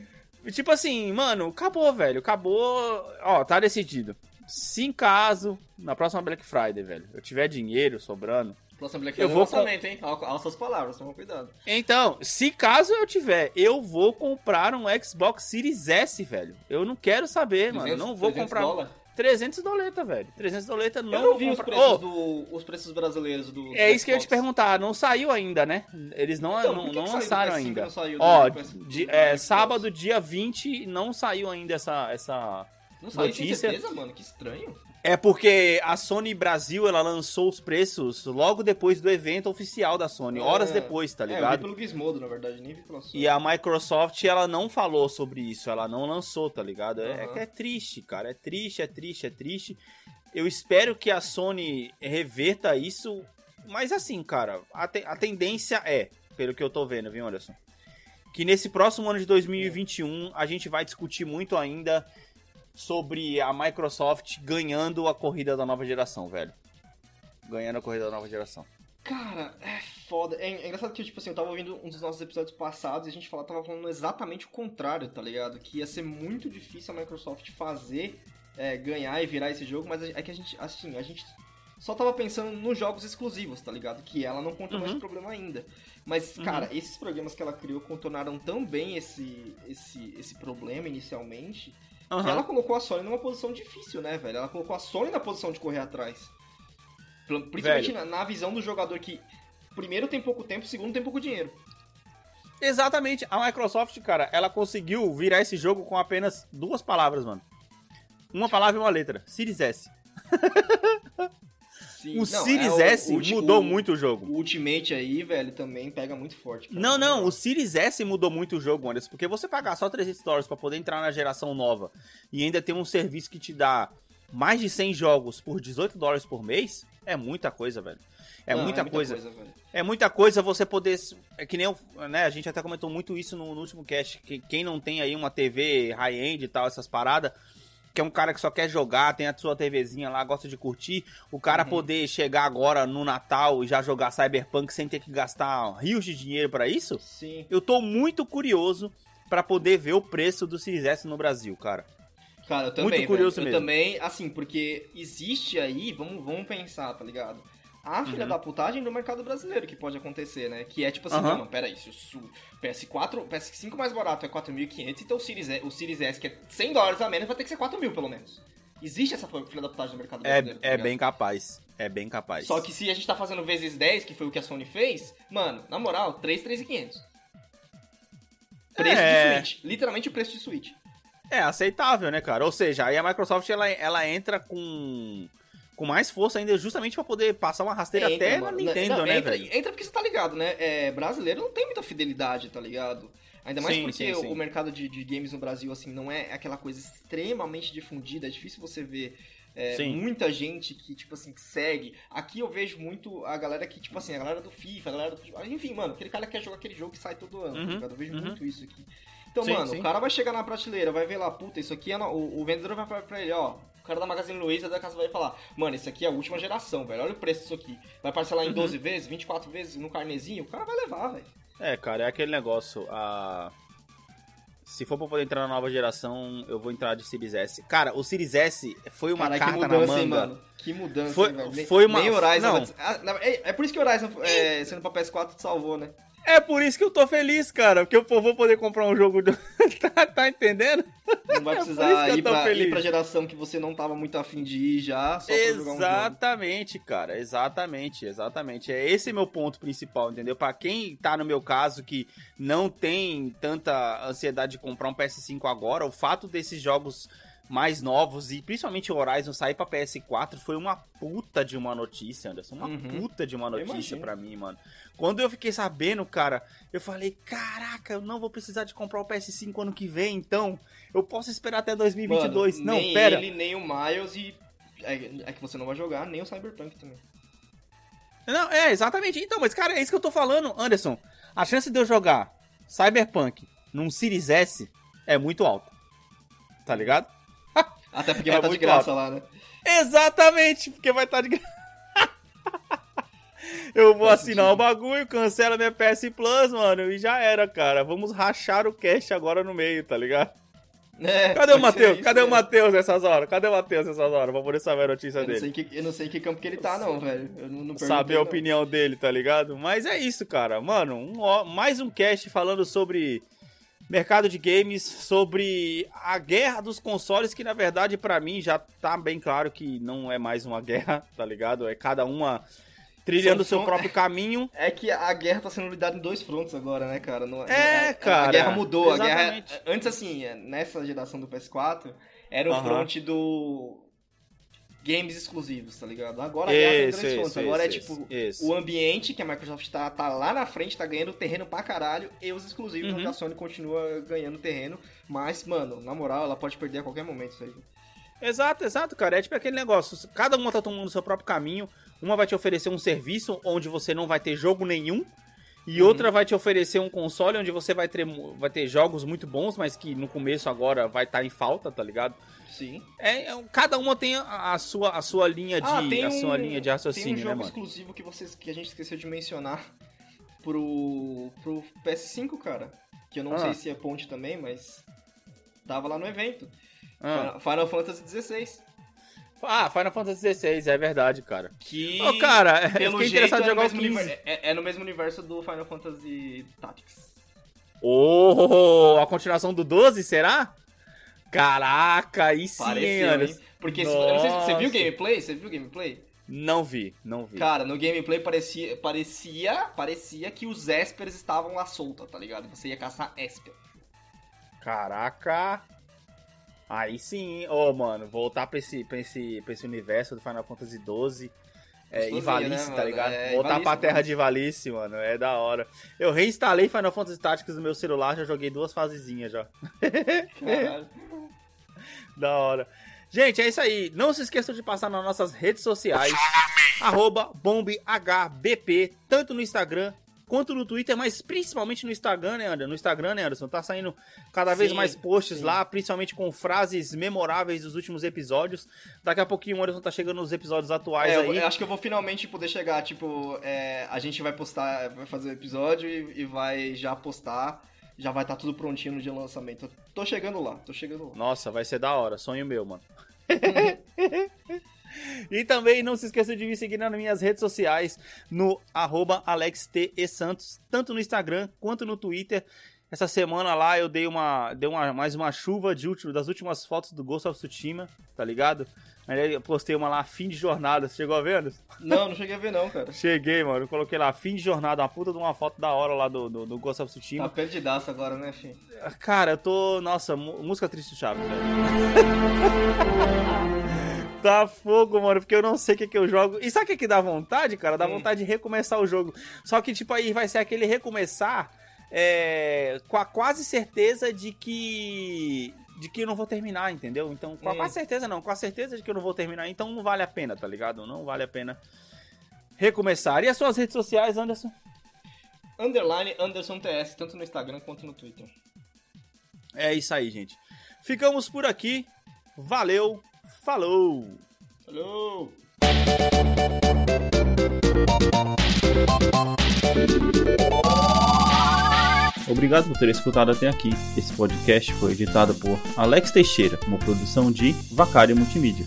Tipo assim, mano, acabou, velho. Acabou. Ó, tá decidido. Se em caso, na próxima Black Friday, velho, eu tiver dinheiro sobrando. Black Eu Friday é vou lançamento, hein? Al- Alça as palavras, toma cuidado. Então, se caso eu tiver, eu vou comprar um Xbox Series S, velho. Eu não quero saber, mano. Eu não vou 300 comprar. dólar? 300 doleta, velho. 300 doleta não Eu não vi os preços, Ô, do, os preços brasileiros do. É do isso que eu ia te Xbox. perguntar. Não saiu ainda, né? Eles não, Então, não, não lançaram PS5 ainda. não saiu Ó, PS- de- é, Xbox? sábado, dia 20, não saiu ainda essa, essa. Não saiu, tem notícia. certeza, mano? Que estranho. É porque a Sony Brasil, ela lançou os preços logo depois do evento oficial da Sony. Horas É. depois, tá É, eu vi ligado? pelo Gizmodo, na verdade, nem vi pela Sony. E a Microsoft, ela não falou sobre isso, ela não lançou, tá ligado? É, Aham. que é triste, cara, é triste, é triste, é triste. Eu espero que a Sony reverta isso, mas assim, cara, a, te- a tendência é, pelo que eu tô vendo, viu, Anderson? Que nesse próximo ano de 2021 a gente vai discutir muito ainda sobre a Microsoft ganhando a corrida da nova geração, velho. Ganhando a corrida da nova geração. Cara, é foda. É, é engraçado que, tipo assim, eu tava ouvindo um dos nossos episódios passados e a gente fala, tava falando exatamente o contrário, tá ligado? Que ia ser muito difícil a Microsoft fazer, é, ganhar e virar esse jogo, mas é que a gente, assim, a gente só tava pensando nos jogos exclusivos, tá ligado? Que ela não contornou Uhum. esse problema ainda. Mas, Uhum. cara, esses programas que ela criou contornaram tão bem esse, esse, esse problema inicialmente Aham. ela colocou a Sony numa posição difícil, né, velho? Ela colocou a Sony na posição de correr atrás. Principalmente na, na visão do jogador que, primeiro, tem pouco tempo, segundo, tem pouco dinheiro. Exatamente. A Microsoft, cara, ela conseguiu virar esse jogo com apenas duas palavras, mano. Uma palavra e uma letra. Series S. Sim. O Não, Series é S ulti- mudou o- muito o jogo. O Ultimate aí, velho, também pega muito forte. cara. Não, não, o Series S mudou muito o jogo, Anderson, porque você pagar só 300 dólares pra poder entrar na geração nova e ainda ter um serviço que te dá mais de 100 jogos por 18 dólares por mês, é muita coisa, velho. É Não, muita, coisa. velho. É muita coisa você poder. É que nem eu, né? A gente até comentou muito isso no, no último cast. Que quem não tem aí uma TV high-end e tal, essas paradas, que é um cara que só quer jogar, tem a sua TVzinha lá, gosta de curtir, o cara Uhum. poder chegar agora no Natal e já jogar Cyberpunk sem ter que gastar rios de dinheiro pra isso, Sim. eu tô muito curioso pra poder ver o preço do Series S no Brasil, cara. Cara, eu também. Muito curioso velho. mesmo. Eu também, assim, porque existe aí, vamos, vamos pensar, tá ligado? A filha Uhum. da putagem do mercado brasileiro que pode acontecer, né? Que é tipo assim, Aham. não, não, peraí, se o su- PS4, o PS5 mais barato é 4.500, então o Series, S, o Series S, que é 100 dólares a menos, vai ter que ser 4 mil, pelo menos. Existe essa filha da putagem do mercado É, brasileiro. tá é bem capaz. É bem capaz. Só que se a gente tá fazendo vezes 10, que foi o que a Sony fez, mano, na moral, 3, 3.500. Preço É. de Switch. Literalmente o preço de Switch. É aceitável, né, cara? Ou seja, aí a Microsoft ela, ela entra com, com mais força ainda, justamente pra poder passar uma rasteira Entra, até na mano. Nintendo, Não, né, entra, velho? Entra porque você tá ligado, né? É, brasileiro não tem muita fidelidade, tá ligado? Ainda mais Sim, porque sim, sim. o mercado de, de games no Brasil, assim, não é aquela coisa extremamente difundida. É difícil você ver é, muita gente que, tipo assim, que segue. Aqui eu vejo muito a galera que, tipo assim, a galera do FIFA, a galera do... Enfim, mano, aquele cara que quer jogar aquele jogo que sai todo ano, Uhum, tá ligado? Eu vejo uhum. muito isso aqui. Então, Sim, mano, sim. o cara vai chegar na prateleira, vai ver lá, puta, isso aqui é... no- O, o vendedor vai falar pra ele, ó... O cara da Magazine Luiza da casa vai falar, mano, esse aqui é a última geração, velho. Olha o preço disso aqui. Vai parcelar em Uhum. 12 vezes, 24 vezes no carnezinho, o cara vai levar, velho. É, cara, é aquele negócio. A... Se for pra poder entrar na nova geração, eu vou entrar de Series S. Cara, o Series S foi uma Caralho, que carta na mudança, manga. hein, mano. Que mudança, Foi- hein, velho. Foi uma- Nem Horizon... não. vai Ah, é, é por isso que o Horizon, é, sendo pra PS4, te salvou, né? É por isso que eu tô feliz, cara. Porque eu vou poder comprar um jogo. Do... tá, tá entendendo? Não vai É precisar eu ir pra, feliz. ir pra geração que você não tava muito afim de ir já, jogar um. Exatamente, cara. Exatamente, exatamente. É esse meu ponto principal, entendeu? Pra quem tá no meu caso que não tem tanta ansiedade de comprar um PS5 agora, o fato desses jogos mais novos e principalmente o Horizon sair pra PS4 foi uma puta de uma notícia, Anderson. Uma Uhum. puta de uma notícia pra mim, mano. Quando eu fiquei sabendo, cara, eu falei, caraca, eu não vou precisar de comprar o PS5 ano que vem, então eu posso esperar até 2022. Mano, não, nem pera. ele, nem o Miles e... É, é que você não vai jogar, nem o Cyberpunk também. Não, é, exatamente. Então, mas, cara, é isso que eu tô falando, Anderson. A chance de eu jogar Cyberpunk num Series S é muito alta. Tá ligado? Até porque É vai estar de muito graça lá, né? Exatamente, porque vai estar de graça. Eu vou Faz assinar sentido. o bagulho, cancela minha PS Plus, mano, e já era, cara. Vamos rachar o cast agora no meio, tá ligado? É, Cadê o Matheus? Cadê o né? Matheus nessas horas? Cadê o Matheus nessas horas? Pra poder saber a notícia Eu não, dele. que, eu não sei em que campo que ele tá, não, velho. Eu não, não saber a não. opinião dele, tá ligado? Mas é isso, cara. Mano, um mais um cast falando sobre mercado de games, sobre a guerra dos consoles, que na verdade pra mim já tá bem claro que não é mais uma guerra, tá ligado? É cada uma trilhando o São seu próprio caminho. É que a guerra tá sendo lidada em dois frontes agora, né, cara? Não, É, não- a- cara, A guerra mudou. A guerra, exatamente. antes, assim, nessa geração do PS4, era o Aham. front do games exclusivos, tá ligado? Agora Isso, frontes. isso, Agora isso, é tipo isso. o ambiente que a Microsoft tá, tá lá na frente, tá ganhando terreno pra caralho, e os exclusivos Uhum. onde a Sony continua ganhando terreno. Mas, mano, na moral, ela pode perder a qualquer momento isso aí. Exato, exato, cara. É tipo aquele negócio. Cada uma tá tomando o seu próprio caminho. Uma vai te oferecer um serviço onde você não vai ter jogo nenhum. E Uhum. outra vai te oferecer um console onde você vai ter, vai ter jogos muito bons, mas que no começo agora vai estar em falta, tá ligado? Sim. É, é- cada uma tem a, a sua, a sua linha de, Ah, a um, sua linha de tem um raciocínio, jogo né, mano? exclusivo que, vocês, que a gente esqueceu de mencionar pro, pro PS5, cara. Que eu não Ah. sei se é ponte também, mas tava lá no evento. Ah, Final- Final Fantasy XVI. Ah, Final Fantasy XVI, é verdade, cara. Que, Ô, cara, eu pelo fiquei jeito, interessado em é jogar o mesmo 15. univer- é, é no mesmo universo do Final Fantasy Tactics. Oh, a continuação do 12, será? Caraca, aí sim, Pareceu? Porque se- eu não sei se você viu o gameplay? Você viu o gameplay? Não vi, não vi. Cara, no gameplay parecia, parecia, parecia que os Espers estavam lá soltos, tá ligado? Você ia caçar Esper. Caraca. Aí sim, ô mano, voltar pra esse, pra, esse, pra esse universo do Final Fantasy XII É, Gostosinho, Ivalice, né, tá mano? ligado? É, Voltar Ivalice, pra terra Ivalice. de Ivalice, mano. É da hora. Eu reinstalei Final Fantasy Tactics no meu celular, já joguei duas fasezinhas já. Da hora. Gente, é isso aí. Não se esqueçam de passar nas nossas redes sociais. Arroba BombHBP, tanto no Instagram quanto no Twitter, mas principalmente no Instagram, né, Anderson? No Instagram, né, Anderson? Tá saindo cada vez Sim, mais posts sim. lá, principalmente com frases memoráveis dos últimos episódios. Daqui a pouquinho o Anderson tá chegando nos episódios atuais É, aí. eu acho que eu vou finalmente poder chegar, tipo, é, a gente vai postar, vai fazer o episódio e, e vai já postar, já vai estar tudo prontinho no dia do lançamento. Tô chegando lá, tô chegando lá. Nossa, vai ser da hora. Sonho meu, mano. e também não se esqueça de me seguir nas minhas redes sociais no arroba AlexTESantos, tanto no Instagram quanto no Twitter. Essa semana lá eu dei uma, dei uma mais uma chuva de último, das últimas fotos do Ghost of Tsushima, tá ligado? Aí eu postei uma lá, fim de jornada. Você chegou a ver, Anderson? Não, não cheguei a ver não, cara. Cheguei, mano. Eu coloquei lá, fim de jornada, uma puta de uma foto da hora lá do, do, do Ghost of Tá Tsushima. perdidaço agora, né, filho? Cara, eu tô. Nossa, música triste do Chaves, velho. tá fogo, mano, porque eu não sei o que, que eu jogo. E sabe o que, que dá vontade, cara? Dá Hum. vontade de recomeçar o jogo. Só que, tipo, aí vai ser aquele recomeçar é, com a quase certeza de que. De que eu não vou terminar, entendeu? Então, com a Hum. quase certeza não, com a certeza de que eu não vou terminar, então não vale a pena, tá ligado? Não vale a pena recomeçar. E as suas redes sociais, Anderson? Underline Anderson TS, tanto no Instagram quanto no Twitter. É isso aí, gente. Ficamos por aqui. Valeu, falou! Falou! Obrigado por ter escutado até aqui. Esse podcast foi editado por Alex Teixeira, uma produção de Vacário Multimídia.